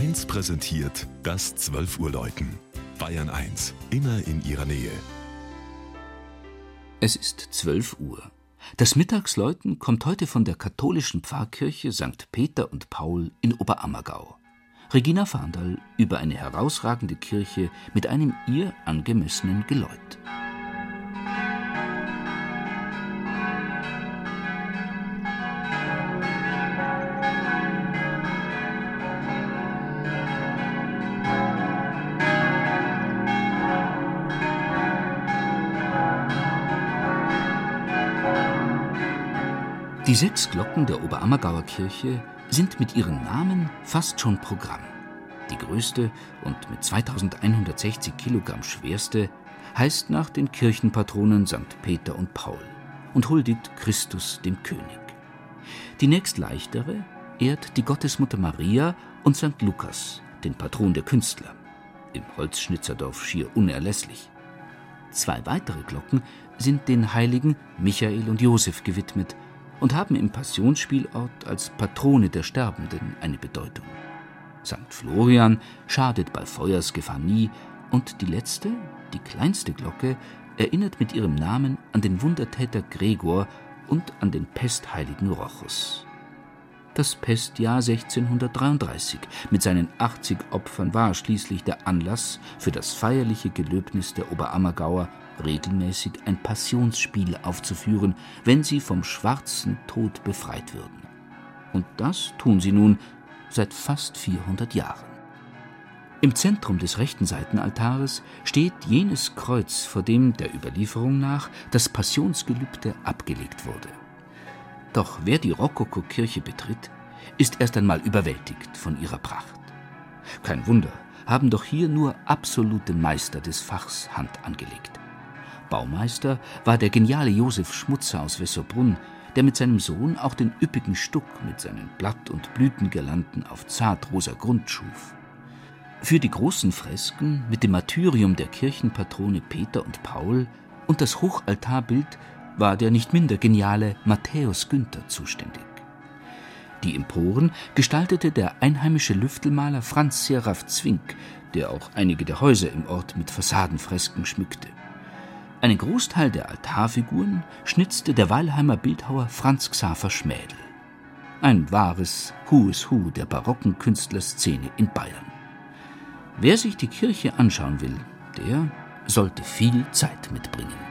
1 präsentiert das 12 Uhr Läuten. Bayern 1, immer in ihrer Nähe. Es ist 12 Uhr. Das Mittagsläuten kommt heute von der katholischen Pfarrkirche St. Peter und Paul in Oberammergau. Regina Fahndal über eine herausragende Kirche mit einem ihr angemessenen Geläut. Die sechs Glocken der Oberammergauer Kirche sind mit ihren Namen fast schon Programm. Die größte und mit 2160 Kilogramm schwerste heißt nach den Kirchenpatronen St. Peter und Paul und huldigt Christus dem König. Die nächst leichtere ehrt die Gottesmutter Maria und St. Lukas, den Patron der Künstler, im Holzschnitzerdorf schier unerlässlich. Zwei weitere Glocken sind den Heiligen Michael und Josef gewidmet und haben im Passionsspielort als Patrone der Sterbenden eine Bedeutung. St. Florian schadet bei Feuersgefahr nie und die letzte, die kleinste Glocke, erinnert mit ihrem Namen an den Wundertäter Gregor und an den pestheiligen Rochus. Das Pestjahr 1633 mit seinen 80 Opfern war schließlich der Anlass für das feierliche Gelöbnis der Oberammergauer regelmäßig ein Passionsspiel aufzuführen, wenn sie vom schwarzen Tod befreit würden. Und das tun sie nun seit fast 400 Jahren. Im Zentrum des rechten Seitenaltares steht jenes Kreuz, vor dem der Überlieferung nach das Passionsgelübde abgelegt wurde. Doch wer die Rokoko-Kirche betritt, ist erst einmal überwältigt von ihrer Pracht. Kein Wunder, haben doch hier nur absolute Meister des Fachs Hand angelegt. Baumeister war der geniale Josef Schmutzer aus Wesserbrunn, der mit seinem Sohn auch den üppigen Stuck mit seinen Blatt- und Blütengirlanden auf zartrosa Grund schuf. Für die großen Fresken mit dem Martyrium der Kirchenpatrone Peter und Paul und das Hochaltarbild war der nicht minder geniale Matthäus Günther zuständig. Die Emporen gestaltete der einheimische Lüftelmaler Franz Seraph Zwink, der auch einige der Häuser im Ort mit Fassadenfresken schmückte. Einen Großteil der Altarfiguren schnitzte der Weilheimer Bildhauer Franz Xaver Schmädel. Ein wahres is Who der barocken Künstlerszene in Bayern. Wer sich die Kirche anschauen will, der sollte viel Zeit mitbringen.